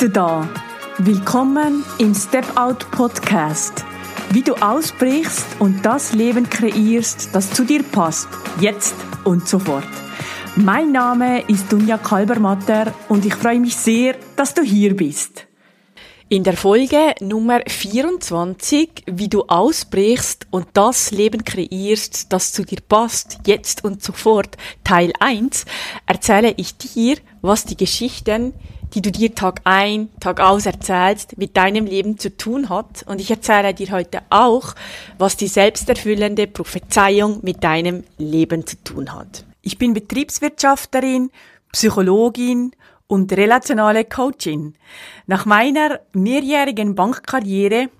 du da. Willkommen im Step Out Podcast. Wie du ausbrichst und das Leben kreierst, das zu dir passt, jetzt und sofort. Mein Name ist Dunja Kalbermatter und ich freue mich sehr, dass du hier bist. In der Folge Nummer 24, wie du ausbrichst und das Leben kreierst, das zu dir passt, jetzt und sofort, Teil 1, erzähle ich dir, was die Geschichten, die du dir Tag ein, Tag aus erzählst, mit deinem Leben zu tun hat. Und ich erzähle dir heute auch, was die selbsterfüllende Prophezeiung mit deinem Leben zu tun hat. Ich bin Betriebswirtschafterin, Psychologin und relationale Coachin. Nach meiner mehrjährigen Bankkarriere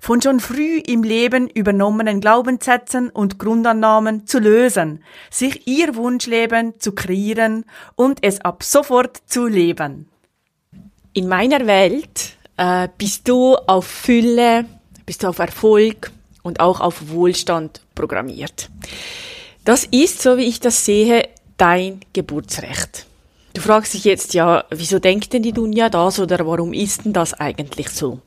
von schon früh im Leben übernommenen Glaubenssätzen und Grundannahmen zu lösen, sich ihr Wunschleben zu kreieren und es ab sofort zu leben. In meiner Welt äh, bist du auf Fülle, bist du auf Erfolg und auch auf Wohlstand programmiert. Das ist, so wie ich das sehe, dein Geburtsrecht. Du fragst dich jetzt ja, wieso denkt denn die Dunja das oder warum ist denn das eigentlich so?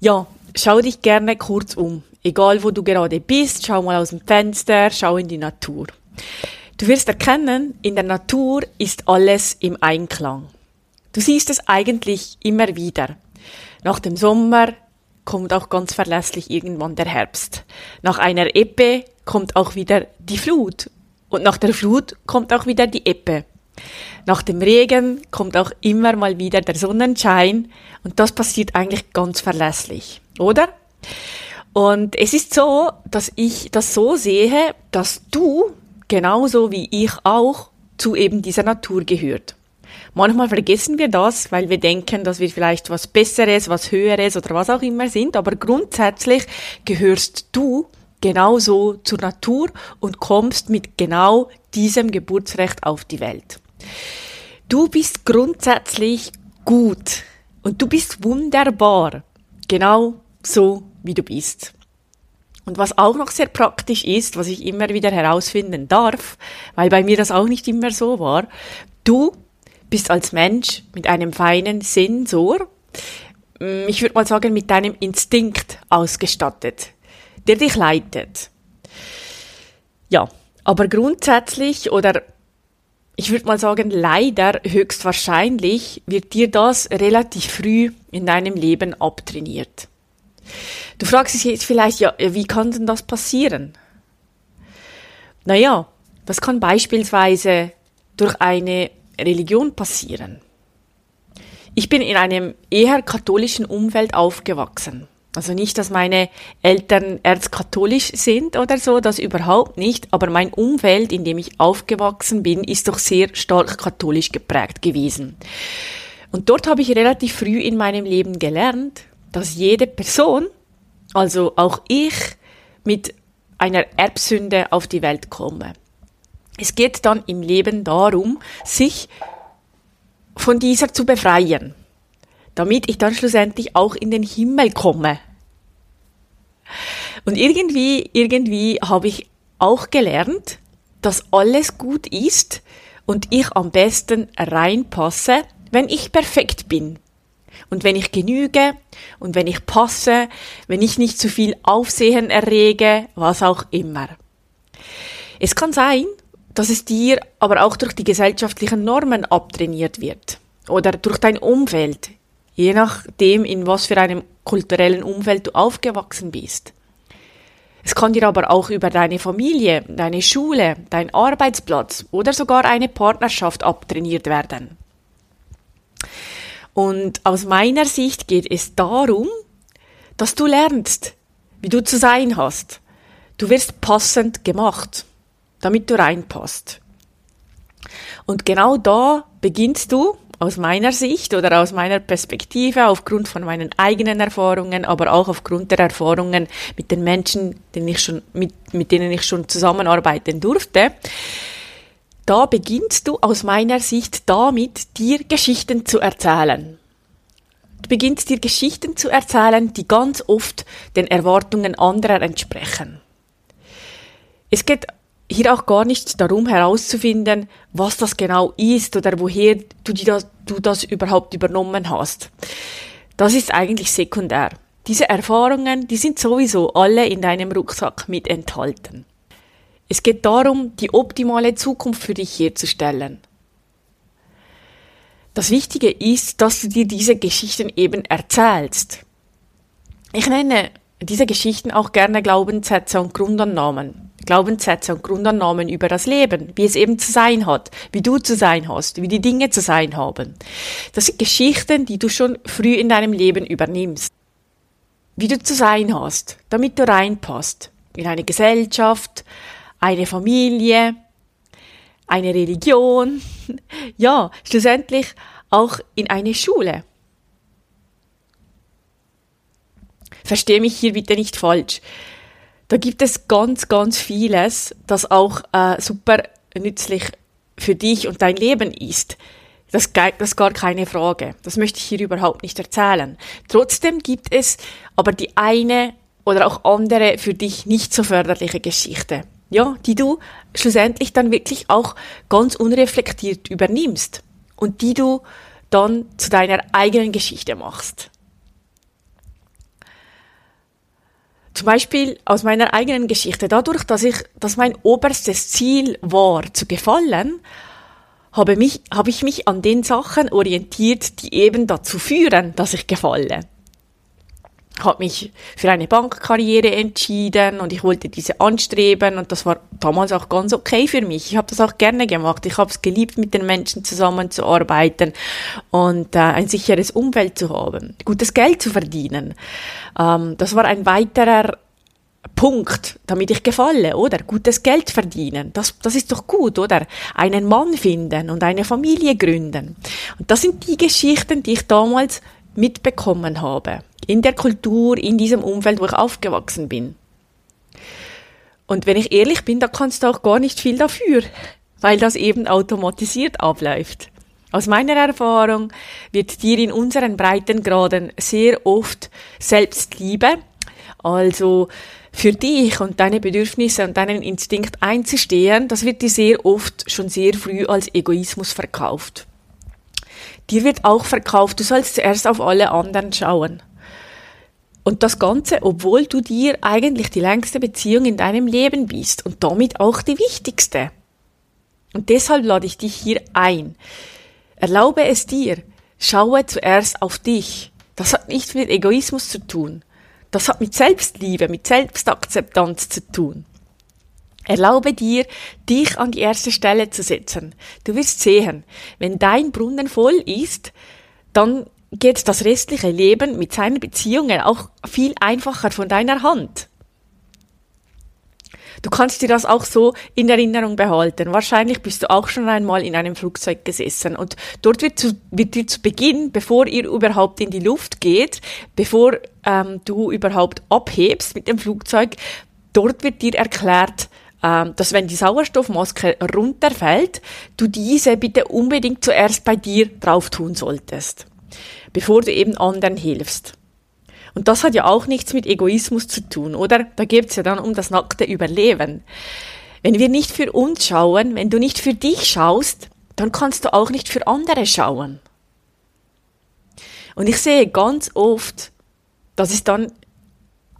Ja, schau dich gerne kurz um. Egal wo du gerade bist, schau mal aus dem Fenster, schau in die Natur. Du wirst erkennen, in der Natur ist alles im Einklang. Du siehst es eigentlich immer wieder. Nach dem Sommer kommt auch ganz verlässlich irgendwann der Herbst. Nach einer Ebbe kommt auch wieder die Flut. Und nach der Flut kommt auch wieder die Ebbe. Nach dem Regen kommt auch immer mal wieder der Sonnenschein und das passiert eigentlich ganz verlässlich oder? Und es ist so, dass ich das so sehe, dass du genauso wie ich auch zu eben dieser Natur gehört. Manchmal vergessen wir das, weil wir denken, dass wir vielleicht was Besseres, was Höheres oder was auch immer sind, aber grundsätzlich gehörst du genauso zur Natur und kommst mit genau diesem Geburtsrecht auf die Welt. Du bist grundsätzlich gut und du bist wunderbar, genau so, wie du bist. Und was auch noch sehr praktisch ist, was ich immer wieder herausfinden darf, weil bei mir das auch nicht immer so war, du bist als Mensch mit einem feinen Sensor, mm, ich würde mal sagen, mit deinem Instinkt ausgestattet, der dich leitet. Ja, aber grundsätzlich oder ich würde mal sagen, leider höchstwahrscheinlich wird dir das relativ früh in deinem Leben abtrainiert. Du fragst dich jetzt vielleicht, ja, wie kann denn das passieren? Naja, das kann beispielsweise durch eine Religion passieren. Ich bin in einem eher katholischen Umfeld aufgewachsen. Also nicht, dass meine Eltern erzkatholisch sind oder so, das überhaupt nicht, aber mein Umfeld, in dem ich aufgewachsen bin, ist doch sehr stark katholisch geprägt gewesen. Und dort habe ich relativ früh in meinem Leben gelernt, dass jede Person, also auch ich, mit einer Erbsünde auf die Welt komme. Es geht dann im Leben darum, sich von dieser zu befreien, damit ich dann schlussendlich auch in den Himmel komme. Und irgendwie, irgendwie habe ich auch gelernt, dass alles gut ist und ich am besten reinpasse, wenn ich perfekt bin. Und wenn ich genüge und wenn ich passe, wenn ich nicht zu viel Aufsehen errege, was auch immer. Es kann sein, dass es dir aber auch durch die gesellschaftlichen Normen abtrainiert wird oder durch dein Umfeld, je nachdem, in was für einem kulturellen Umfeld du aufgewachsen bist. Es kann dir aber auch über deine Familie, deine Schule, dein Arbeitsplatz oder sogar eine Partnerschaft abtrainiert werden. Und aus meiner Sicht geht es darum, dass du lernst, wie du zu sein hast. Du wirst passend gemacht, damit du reinpasst. Und genau da beginnst du aus meiner Sicht oder aus meiner Perspektive, aufgrund von meinen eigenen Erfahrungen, aber auch aufgrund der Erfahrungen mit den Menschen, denen ich schon, mit, mit denen ich schon zusammenarbeiten durfte, da beginnst du aus meiner Sicht damit, dir Geschichten zu erzählen. Du beginnst dir Geschichten zu erzählen, die ganz oft den Erwartungen anderer entsprechen. Es geht hier auch gar nicht darum herauszufinden, was das genau ist oder woher du, das, du das überhaupt übernommen hast. Das ist eigentlich sekundär. Diese Erfahrungen, die sind sowieso alle in deinem Rucksack mit enthalten. Es geht darum, die optimale Zukunft für dich herzustellen. Das Wichtige ist, dass du dir diese Geschichten eben erzählst. Ich nenne diese Geschichten auch gerne Glaubenssätze und Grundannahmen. Glaubenssätze und Grundannahmen über das Leben, wie es eben zu sein hat, wie du zu sein hast, wie die Dinge zu sein haben. Das sind Geschichten, die du schon früh in deinem Leben übernimmst. Wie du zu sein hast, damit du reinpasst. In eine Gesellschaft, eine Familie, eine Religion, ja, schlussendlich auch in eine Schule. Verstehe mich hier bitte nicht falsch. Da gibt es ganz, ganz vieles, das auch äh, super nützlich für dich und dein Leben ist. Das, das ist gar keine Frage. Das möchte ich hier überhaupt nicht erzählen. Trotzdem gibt es aber die eine oder auch andere für dich nicht so förderliche Geschichte ja, die du schlussendlich dann wirklich auch ganz unreflektiert übernimmst und die du dann zu deiner eigenen Geschichte machst. Zum Beispiel aus meiner eigenen Geschichte. Dadurch, dass ich, dass mein oberstes Ziel war, zu gefallen, habe, mich, habe ich mich an den Sachen orientiert, die eben dazu führen, dass ich gefalle habe mich für eine Bankkarriere entschieden und ich wollte diese anstreben und das war damals auch ganz okay für mich. Ich habe das auch gerne gemacht. Ich habe es geliebt, mit den Menschen zusammenzuarbeiten und äh, ein sicheres Umfeld zu haben, gutes Geld zu verdienen. Ähm, das war ein weiterer Punkt, damit ich gefalle, oder? Gutes Geld verdienen. Das, das ist doch gut, oder? Einen Mann finden und eine Familie gründen. Und das sind die Geschichten, die ich damals mitbekommen habe in der Kultur, in diesem Umfeld, wo ich aufgewachsen bin. Und wenn ich ehrlich bin, da kannst du auch gar nicht viel dafür, weil das eben automatisiert abläuft. Aus meiner Erfahrung wird dir in unseren Breitengraden sehr oft Selbstliebe, also für dich und deine Bedürfnisse und deinen Instinkt einzustehen, das wird dir sehr oft schon sehr früh als Egoismus verkauft. Dir wird auch verkauft, du sollst zuerst auf alle anderen schauen. Und das Ganze, obwohl du dir eigentlich die längste Beziehung in deinem Leben bist und damit auch die wichtigste. Und deshalb lade ich dich hier ein. Erlaube es dir, schaue zuerst auf dich. Das hat nichts mit Egoismus zu tun. Das hat mit Selbstliebe, mit Selbstakzeptanz zu tun. Erlaube dir, dich an die erste Stelle zu setzen. Du wirst sehen, wenn dein Brunnen voll ist, dann geht das restliche Leben mit seinen Beziehungen auch viel einfacher von deiner Hand. Du kannst dir das auch so in Erinnerung behalten. Wahrscheinlich bist du auch schon einmal in einem Flugzeug gesessen und dort wird, zu, wird dir zu Beginn, bevor ihr überhaupt in die Luft geht, bevor ähm, du überhaupt abhebst mit dem Flugzeug, dort wird dir erklärt, dass wenn die Sauerstoffmaske runterfällt, du diese bitte unbedingt zuerst bei dir drauf tun solltest bevor du eben anderen hilfst. Und das hat ja auch nichts mit Egoismus zu tun, oder? Da geht's ja dann um das nackte Überleben. Wenn wir nicht für uns schauen, wenn du nicht für dich schaust, dann kannst du auch nicht für andere schauen. Und ich sehe ganz oft, dass es dann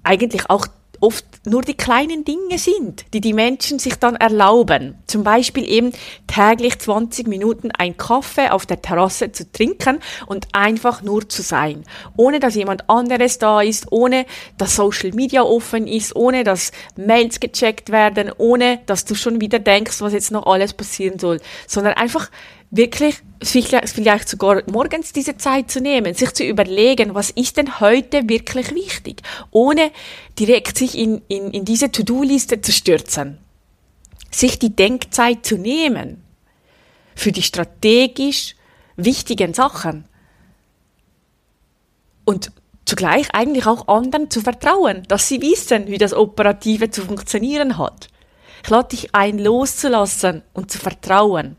eigentlich auch oft nur die kleinen Dinge sind, die die Menschen sich dann erlauben. Zum Beispiel eben täglich 20 Minuten ein Kaffee auf der Terrasse zu trinken und einfach nur zu sein. Ohne dass jemand anderes da ist, ohne dass Social Media offen ist, ohne dass Mails gecheckt werden, ohne dass du schon wieder denkst, was jetzt noch alles passieren soll, sondern einfach wirklich vielleicht sogar morgens diese Zeit zu nehmen, sich zu überlegen, was ist denn heute wirklich wichtig, ohne direkt sich in, in, in diese To-Do-Liste zu stürzen. Sich die Denkzeit zu nehmen für die strategisch wichtigen Sachen. Und zugleich eigentlich auch anderen zu vertrauen, dass sie wissen, wie das Operative zu funktionieren hat. Ich lade dich ein, loszulassen und zu vertrauen.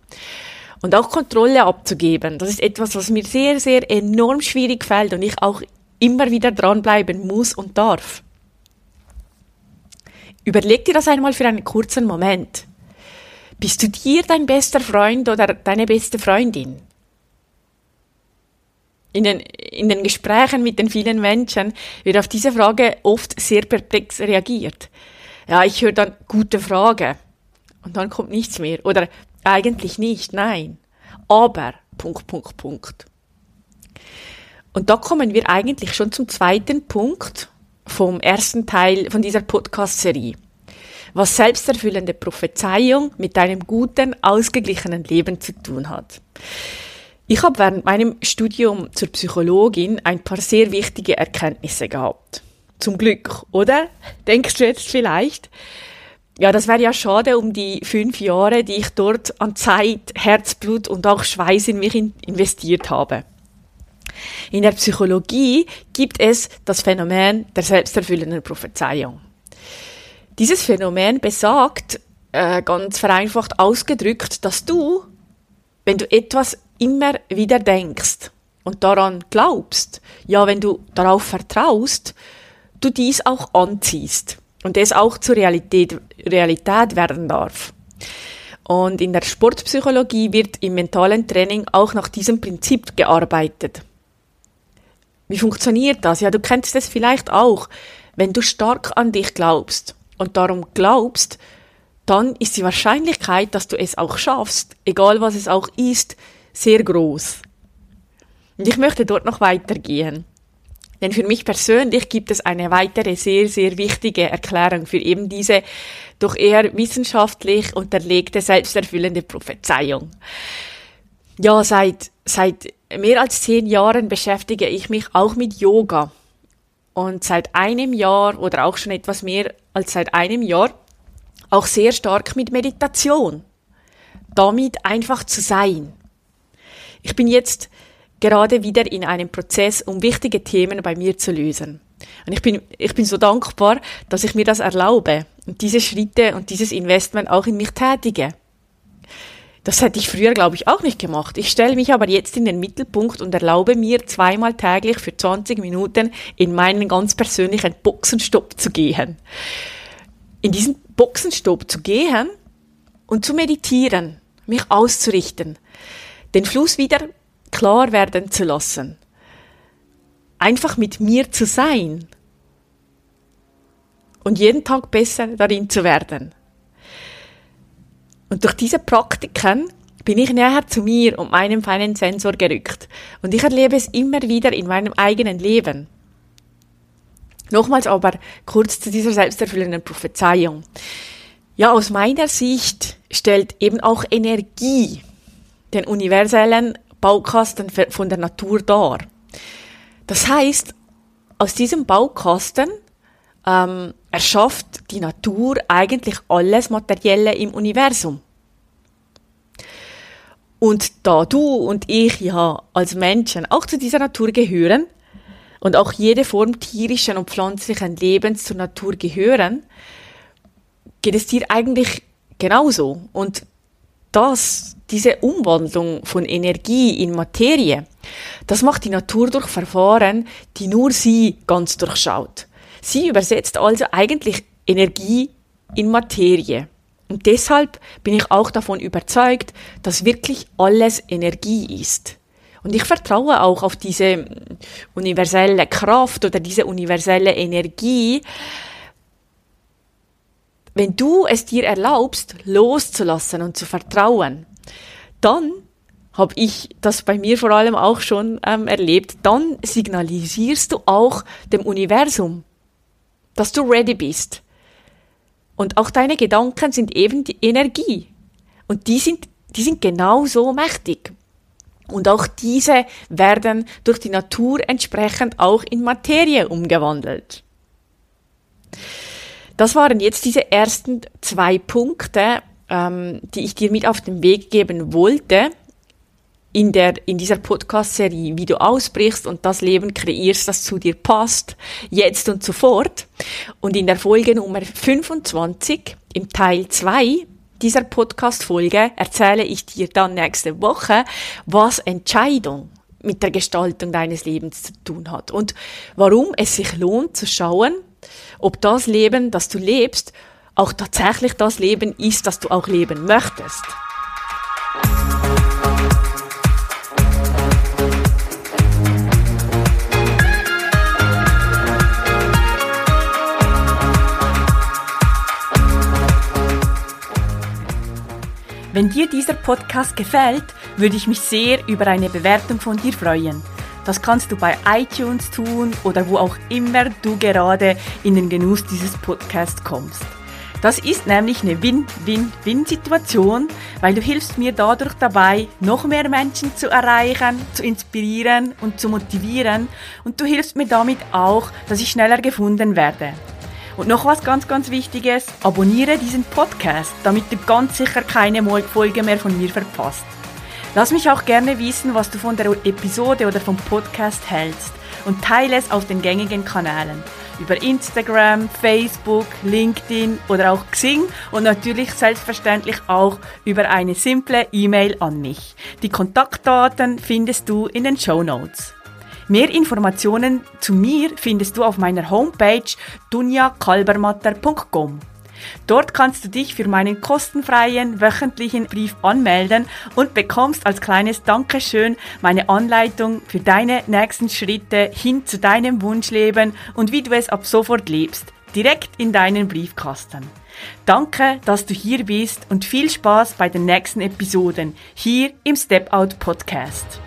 Und auch Kontrolle abzugeben. Das ist etwas, was mir sehr, sehr enorm schwierig fällt und ich auch immer wieder dranbleiben muss und darf. Überleg dir das einmal für einen kurzen Moment. Bist du dir dein bester Freund oder deine beste Freundin? In den, in den Gesprächen mit den vielen Menschen wird auf diese Frage oft sehr perplex reagiert. Ja, ich höre dann gute Frage. Und dann kommt nichts mehr. Oder eigentlich nicht, nein. Aber, Punkt, Punkt, Punkt. Und da kommen wir eigentlich schon zum zweiten Punkt vom ersten Teil von dieser Podcast-Serie. Was selbsterfüllende Prophezeiung mit einem guten, ausgeglichenen Leben zu tun hat. Ich habe während meinem Studium zur Psychologin ein paar sehr wichtige Erkenntnisse gehabt. Zum Glück, oder? Denkst du jetzt vielleicht? Ja, das wäre ja schade um die fünf Jahre, die ich dort an Zeit, Herzblut und auch Schweiß in mich investiert habe. In der Psychologie gibt es das Phänomen der selbsterfüllenden Prophezeiung. Dieses Phänomen besagt, äh, ganz vereinfacht ausgedrückt, dass du, wenn du etwas immer wieder denkst und daran glaubst, ja, wenn du darauf vertraust, du dies auch anziehst und es auch zur Realität, Realität werden darf. Und in der Sportpsychologie wird im mentalen Training auch nach diesem Prinzip gearbeitet. Wie funktioniert das? Ja, du kennst es vielleicht auch. Wenn du stark an dich glaubst und darum glaubst, dann ist die Wahrscheinlichkeit, dass du es auch schaffst, egal was es auch ist, sehr groß. Und ich möchte dort noch weitergehen. Denn für mich persönlich gibt es eine weitere sehr, sehr wichtige Erklärung für eben diese doch eher wissenschaftlich unterlegte, selbsterfüllende Prophezeiung. Ja, seit, seit mehr als zehn Jahren beschäftige ich mich auch mit Yoga. Und seit einem Jahr oder auch schon etwas mehr als seit einem Jahr auch sehr stark mit Meditation. Damit einfach zu sein. Ich bin jetzt gerade wieder in einem Prozess, um wichtige Themen bei mir zu lösen. Und ich bin, ich bin so dankbar, dass ich mir das erlaube und diese Schritte und dieses Investment auch in mich tätige. Das hätte ich früher, glaube ich, auch nicht gemacht. Ich stelle mich aber jetzt in den Mittelpunkt und erlaube mir zweimal täglich für 20 Minuten in meinen ganz persönlichen Boxenstopp zu gehen. In diesen Boxenstopp zu gehen und zu meditieren, mich auszurichten, den Fluss wieder klar werden zu lassen. Einfach mit mir zu sein und jeden Tag besser darin zu werden. Und durch diese Praktiken bin ich näher zu mir und meinem feinen Sensor gerückt. Und ich erlebe es immer wieder in meinem eigenen Leben. Nochmals aber kurz zu dieser selbsterfüllenden Prophezeiung. Ja, aus meiner Sicht stellt eben auch Energie den universellen Baukasten von der Natur dar. Das heißt, aus diesem Baukasten ähm, erschafft die Natur eigentlich alles Materielle im Universum. Und da du und ich ja als Menschen auch zu dieser Natur gehören und auch jede Form tierischen und pflanzlichen Lebens zur Natur gehören, geht es dir eigentlich genauso. Und das, diese Umwandlung von Energie in Materie, das macht die Natur durch Verfahren, die nur sie ganz durchschaut. Sie übersetzt also eigentlich Energie in Materie. Und deshalb bin ich auch davon überzeugt, dass wirklich alles Energie ist. Und ich vertraue auch auf diese universelle Kraft oder diese universelle Energie, wenn du es dir erlaubst, loszulassen und zu vertrauen, dann habe ich das bei mir vor allem auch schon ähm, erlebt, dann signalisierst du auch dem Universum, dass du ready bist. Und auch deine Gedanken sind eben die Energie. Und die sind, die sind genauso mächtig. Und auch diese werden durch die Natur entsprechend auch in Materie umgewandelt. Das waren jetzt diese ersten zwei Punkte, ähm, die ich dir mit auf den Weg geben wollte. in der, in dieser Podcast-Serie, wie du ausbrichst und das Leben kreierst, das zu dir passt, jetzt und sofort. Und in der Folge Nummer 25, im Teil 2 dieser Podcast-Folge, erzähle ich dir dann nächste Woche, was Entscheidung mit der Gestaltung deines Lebens zu tun hat und warum es sich lohnt zu schauen, ob das Leben, das du lebst, auch tatsächlich das Leben ist, das du auch leben möchtest. Wenn dir dieser Podcast gefällt, würde ich mich sehr über eine Bewertung von dir freuen. Das kannst du bei iTunes tun oder wo auch immer du gerade in den Genuss dieses Podcasts kommst. Das ist nämlich eine Win-Win-Win-Situation, weil du hilfst mir dadurch dabei, noch mehr Menschen zu erreichen, zu inspirieren und zu motivieren und du hilfst mir damit auch, dass ich schneller gefunden werde. Und noch was ganz, ganz Wichtiges, abonniere diesen Podcast, damit du ganz sicher keine Folge mehr von mir verpasst. Lass mich auch gerne wissen, was du von der Episode oder vom Podcast hältst und teile es auf den gängigen Kanälen. Über Instagram, Facebook, LinkedIn oder auch Xing und natürlich selbstverständlich auch über eine simple E-Mail an mich. Die Kontaktdaten findest du in den Show Notes. Mehr Informationen zu mir findest du auf meiner Homepage dunjakalbermatter.com. Dort kannst du dich für meinen kostenfreien wöchentlichen Brief anmelden und bekommst als kleines Dankeschön meine Anleitung für deine nächsten Schritte hin zu deinem Wunschleben und wie du es ab sofort lebst, direkt in deinen Briefkasten. Danke, dass du hier bist und viel Spaß bei den nächsten Episoden hier im Step Out Podcast.